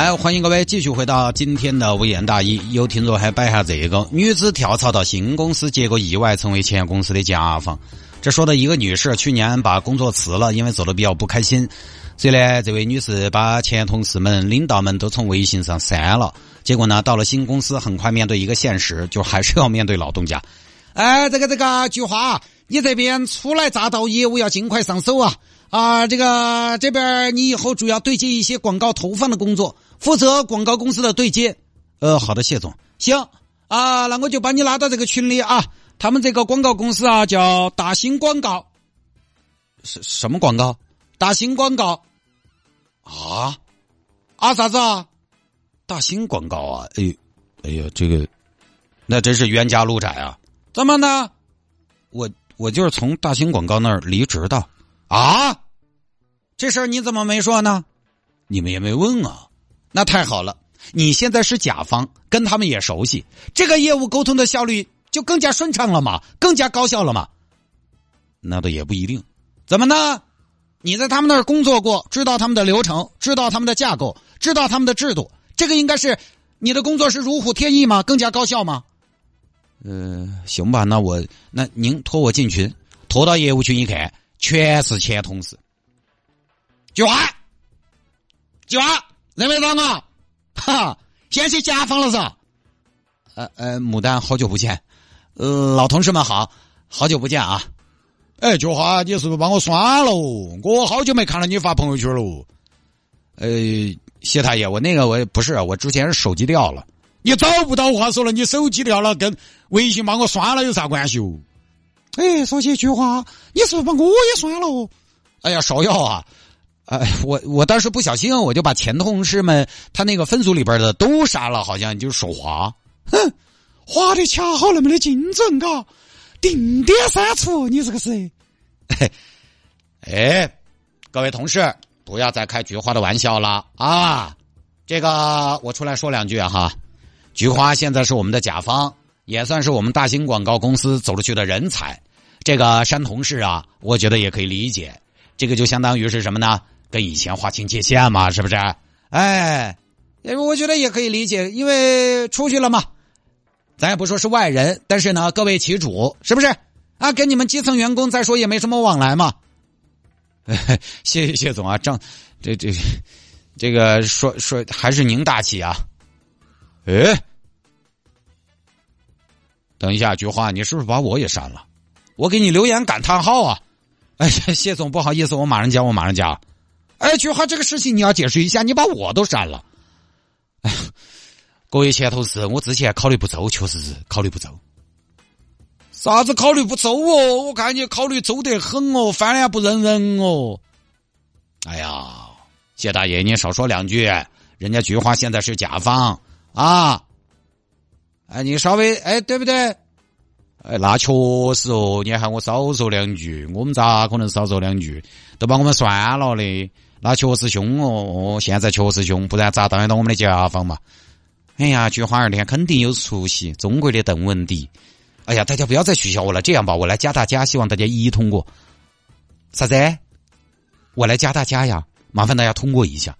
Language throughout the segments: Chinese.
来，欢迎各位继续回到今天的微言大义。有听众还摆下这个：女子跳槽到新公司，结果意外成为前公司的甲方。这说的一个女士去年把工作辞了，因为做的比较不开心。所以呢，这位女士把前同事们、领导们都从微信上删了。结果呢，到了新公司，很快面对一个现实，就还是要面对老东家。哎，这个这个，菊花，你这边初来乍到，业务要尽快上手啊！啊，这个这边你以后主要对接一些广告投放的工作，负责广告公司的对接。呃，好的，谢总，行啊，那我就把你拉到这个群里啊。他们这个广告公司啊，叫大兴广告。什什么广告？大兴广告。啊啊啥子啊？大兴广告啊！哎，哎呀，这个，那真是冤家路窄啊！怎么呢？我我就是从大兴广告那儿离职的。啊，这事儿你怎么没说呢？你们也没问啊？那太好了，你现在是甲方，跟他们也熟悉，这个业务沟通的效率就更加顺畅了嘛，更加高效了嘛。那倒也不一定，怎么呢？你在他们那儿工作过，知道他们的流程，知道他们的架构，知道他们的制度，这个应该是你的工作是如虎添翼吗？更加高效吗？呃，行吧，那我那您拖我进群，拖到业务群一看。全是前同事，菊花，菊花，认没到我？哈，现在是甲方了噻？呃呃，牡丹，好久不见，呃，老同事们好，好久不见啊！哎，菊花，你是不是把我删了？我好久没看到你发朋友圈了。呃，谢大爷，我那个我不是，我之前是手机掉了。你找不到话说了，你手机掉了，跟微信把我删了有啥关系哦？哎，说起菊花，你是不是把我也删了？哎呀，芍药啊！哎，我我当时不小心，我就把前同事们他那个分组里边的都杀了，好像就是手滑。哼，滑的恰好那么的精准，嘎，定点删除，你这个是？哎，各位同事，不要再开菊花的玩笑了啊！这个我出来说两句哈，菊花现在是我们的甲方，也算是我们大型广告公司走出去的人才。这个删同事啊，我觉得也可以理解。这个就相当于是什么呢？跟以前划清界限嘛，是不是？哎，我觉得也可以理解，因为出去了嘛，咱也不说是外人，但是呢，各为其主，是不是？啊，跟你们基层员工再说也没什么往来嘛。谢谢谢总啊，张，这这这个说说还是您大气啊。哎，等一下，菊花，你是不是把我也删了？我给你留言感叹号啊！哎，谢总，不好意思，我马上加，我马上加。哎，菊花，这个事情你要解释一下，你把我都删了。哎，各位前同事，我之前考虑不周，确实是考虑不周。啥子考虑不周哦？我看你考虑周得很哦，翻脸不认人哦。哎呀，谢大爷，你少说两句，人家菊花现在是甲方啊。哎，你稍微哎，对不对？哎，那确实哦，你喊我少说两句，我们咋可能少说两句？都把我们删了的，那确实凶哦。哦，现在确实凶，不然咋当得到我们的甲方嘛？哎呀，菊花二天肯定有出息，中国的邓文迪。哎呀，大家不要再取笑我了。这样吧，我来加大家，希望大家一一通过。啥子？我来加大家呀？麻烦大家通过一下。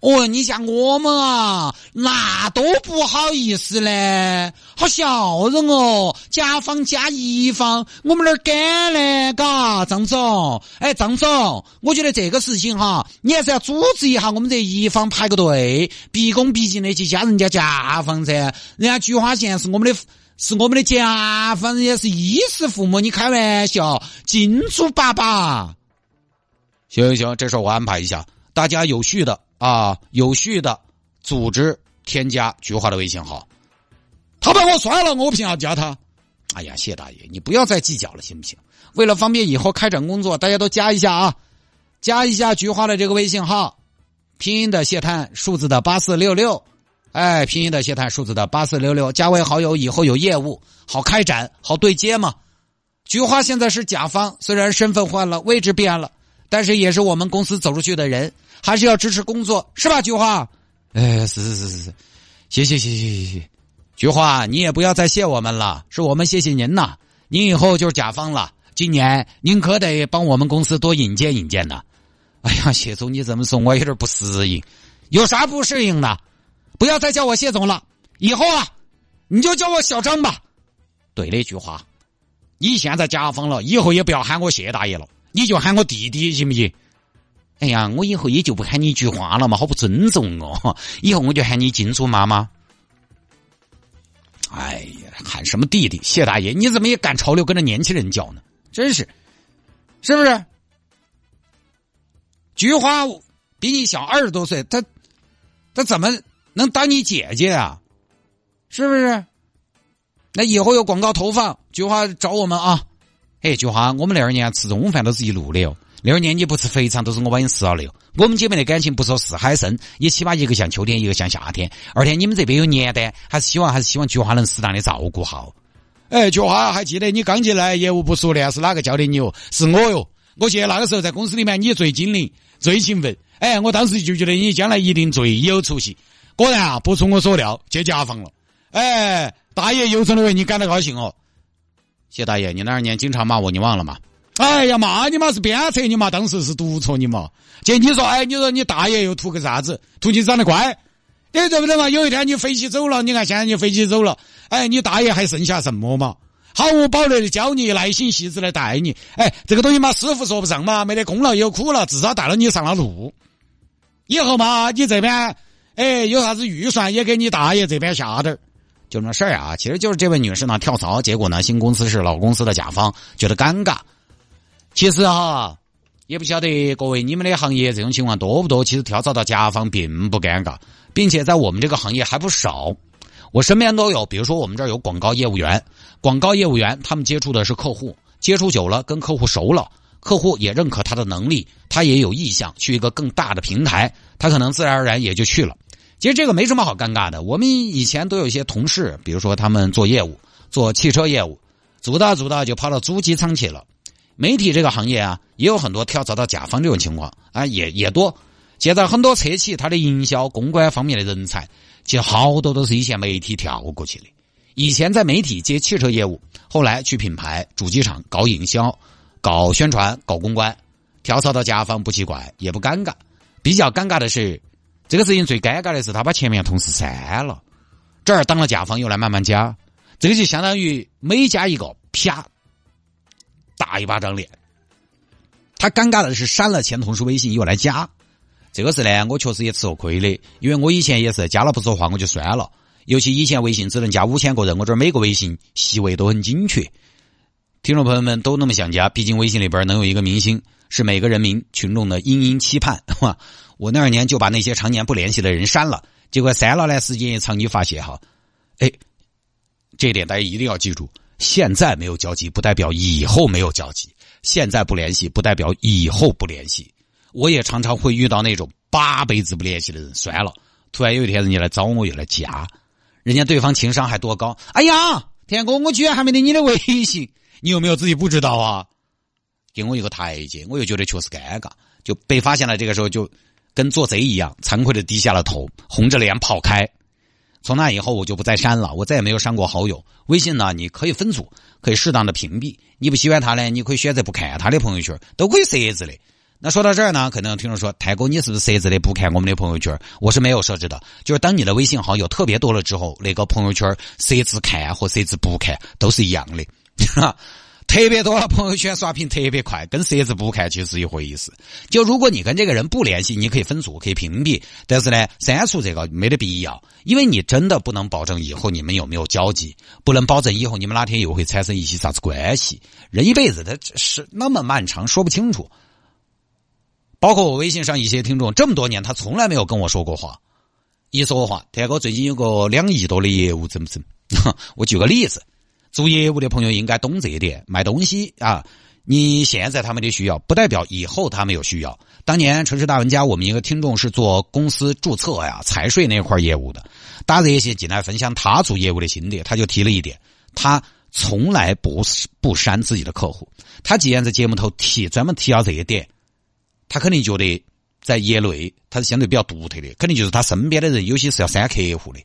哦，你像我们啊，那多不好意思嘞，好笑人哦。甲方加乙方，我们那儿敢嘞，嘎，张总，哎，张总，我觉得这个事情哈，你还是要组织一下我们这乙方排个队，毕恭毕敬的去加人家甲方噻。人家菊花县是我们的，是我们的甲方，人家是衣食父母，你开玩笑，金主爸爸。行行行，这事我安排一下，大家有序的。啊，有序的组织添加菊花的微信号，他把我删了，我凭啥加他？哎呀，谢大爷，你不要再计较了，行不行？为了方便以后开展工作，大家都加一下啊，加一下菊花的这个微信号，拼音的谢探，数字的八四六六，哎，拼音的谢探数字的八四六六，加为好友以后有业务好开展，好对接嘛。菊花现在是甲方，虽然身份换了，位置变了，但是也是我们公司走出去的人，还是要支持工作，是吧？菊花，哎，是是是是是，谢谢谢谢谢谢。菊花，你也不要再谢我们了，是我们谢谢您呐。您以后就是甲方了，今年您可得帮我们公司多引荐引荐呐。哎呀，谢总，你这么说，我有点不适应。有啥不适应的？不要再叫我谢总了，以后啊，你就叫我小张吧。对了，菊花，你现在甲方了，以后也不要喊我谢大爷了，你就喊我弟弟，行不行？哎呀，我以后也就不喊你菊花了嘛，好不尊重哦。以后我就喊你金主妈妈。哎呀，喊什么弟弟？谢大爷，你怎么也赶潮流，跟着年轻人叫呢？真是，是不是？菊花比你小二十多岁，他他怎么能当你姐姐啊？是不是？那以后有广告投放，菊花找我们啊！哎，菊花，我们那二年吃中午饭都是一路的哦。那二年你不吃肥肠，都是我把你吃了的哟。我们姐妹的感情不说是海深，也起码一个像秋天，一个像夏天。而且你们这边有年单，还是希望还是希望菊花能适当的照顾好。哎，菊花还记得你刚进来业务不熟练是哪个教的你哦？是我哟。我记得那个时候在公司里面你最精灵、最勤奋。哎，我当时就觉得你将来一定最有出息。果然啊，不出我所料，接甲方了。哎，大爷有生的为你感到高兴哦。谢大爷，你那二年经常骂我，你忘了吗？哎呀，骂你嘛是鞭策你嘛，当时是督促你嘛。姐，你说，哎，你说你大爷又图个啥子？图你长得乖，你对不对嘛？有一天你飞起走了，你看现在你飞起走了，哎，你大爷还剩下什么嘛？毫无保留的教你，耐心细致的带你。哎，这个东西嘛，师傅说不上嘛，没得功劳也有苦劳，至少带了你上了路。以后嘛，你这边，哎，有啥子预算也给你大爷这边下点儿就那事儿啊。其实就是这位女士呢跳槽，结果呢新公司是老公司的甲方，觉得尴尬。其实哈，也不晓得各位你们的行业这种情况多不多。其实跳槽到甲方并不尴尬，并且在我们这个行业还不少。我身边都有，比如说我们这儿有广告业务员，广告业务员他们接触的是客户，接触久了跟客户熟了，客户也认可他的能力，他也有意向去一个更大的平台，他可能自然而然也就去了。其实这个没什么好尴尬的。我们以前都有一些同事，比如说他们做业务，做汽车业务，做到做到就跑到主机厂去了。媒体这个行业啊，也有很多跳槽到甲方这种情况啊，也也多。现在很多车企它的营销、公关方面的人才，其实好多都是一线媒体跳过去的。以前在媒体接汽车业务，后来去品牌、主机厂搞营销、搞宣传、搞公关，跳槽到甲方不奇怪，也不尴尬。比较尴尬的是，这个事情最尴尬的是他把前面同事删了，这儿当了甲方又来慢慢加，这个就相当于每加一个啪。打一巴掌脸，他尴尬的是删了前同事微信又来加，这个事呢，我确实也吃过亏的，因为我以前也是加了不说话我就删了，尤其以前微信只能加五千个人，我这儿每个微信细位都很精确，听众朋友们都那么想加，毕竟微信里边能有一个明星，是每个人民群众的殷殷期盼，哈，我那二年就把那些常年不联系的人删了，结果删了呢，时间也长你发现哈，哎，这一点大家一定要记住。现在没有交集，不代表以后没有交集；现在不联系，不代表以后不联系。我也常常会遇到那种八辈子不联系的人，算了，突然有一天人家来找我，又来加，人家对方情商还多高？哎呀，田哥，我居然还没得你的微信，你有没有自己不知道啊？给我一个台阶，我又觉得确实尴尬，就被发现了。这个时候就跟做贼一样，惭愧的低下了头，红着脸跑开。从那以后，我就不再删了，我再也没有删过好友。微信呢，你可以分组，可以适当的屏蔽。你不喜欢他呢，你可以选择不看他的朋友圈，都可以设置的。那说到这儿呢，可能听众说，泰哥，你是不是设置的不看我们的朋友圈？我是没有设置的，就是当你的微信好友特别多了之后，那个朋友圈设置看和设置不看都是一样的。特别多了，朋友圈刷屏特别快，跟设置不看其实是一回事。就如果你跟这个人不联系，你可以分组，可以屏蔽，但是呢，删除这个没得必要，因为你真的不能保证以后你们有没有交集，不能保证以后你们哪天又会产生一些啥子关系。人一辈子他是那么漫长，说不清楚。包括我微信上一些听众，这么多年他从来没有跟我说过话，一说话，天哥最近有个两亿多的业务，怎么怎么？我举个例子。做业务的朋友应该懂这一点，卖东西啊，你现在他们的需要，不代表以后他们有需要。当年城市大玩家，我们一个听众是做公司注册呀、财税那块业务的，打热线进来分享他做业务的心得，他就提了一点，他从来不不删自己的客户。他既然在节目头提，专门提到这一点，他肯定觉得在业内他是相对比较独特的，肯定就是他身边的人有些是要删客户的，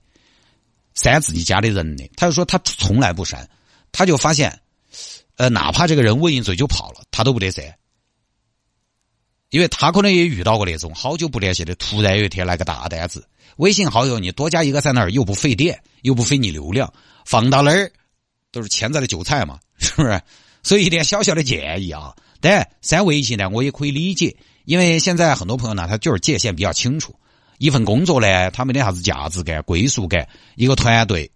删自己家的人的。他就说他从来不删，他就发现。呃，哪怕这个人问一嘴就跑了，他都不得删，因为他可能也遇到过那种好久不联系的，突然有一天来个大单子，微信好友你多加一个在那儿又不费电又不费你流量，放到那儿都是潜在的韭菜嘛，是不是？所以一点小小的建议啊，但删微信呢，我也可以理解，因为现在很多朋友呢，他就是界限比较清楚，一份工作呢，他没得啥子价值感、归属感，一个团队。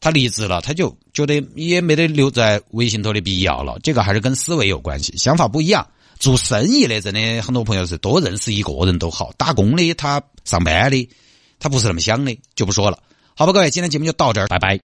他离职了，他就觉得也没得留在微信头的必要了。这个还是跟思维有关系，想法不一样。做生意的，真的很多朋友是多认识一个人都好。打工的，他上班的，他不是那么想的，就不说了。好吧，各位，今天节目就到这儿，拜拜。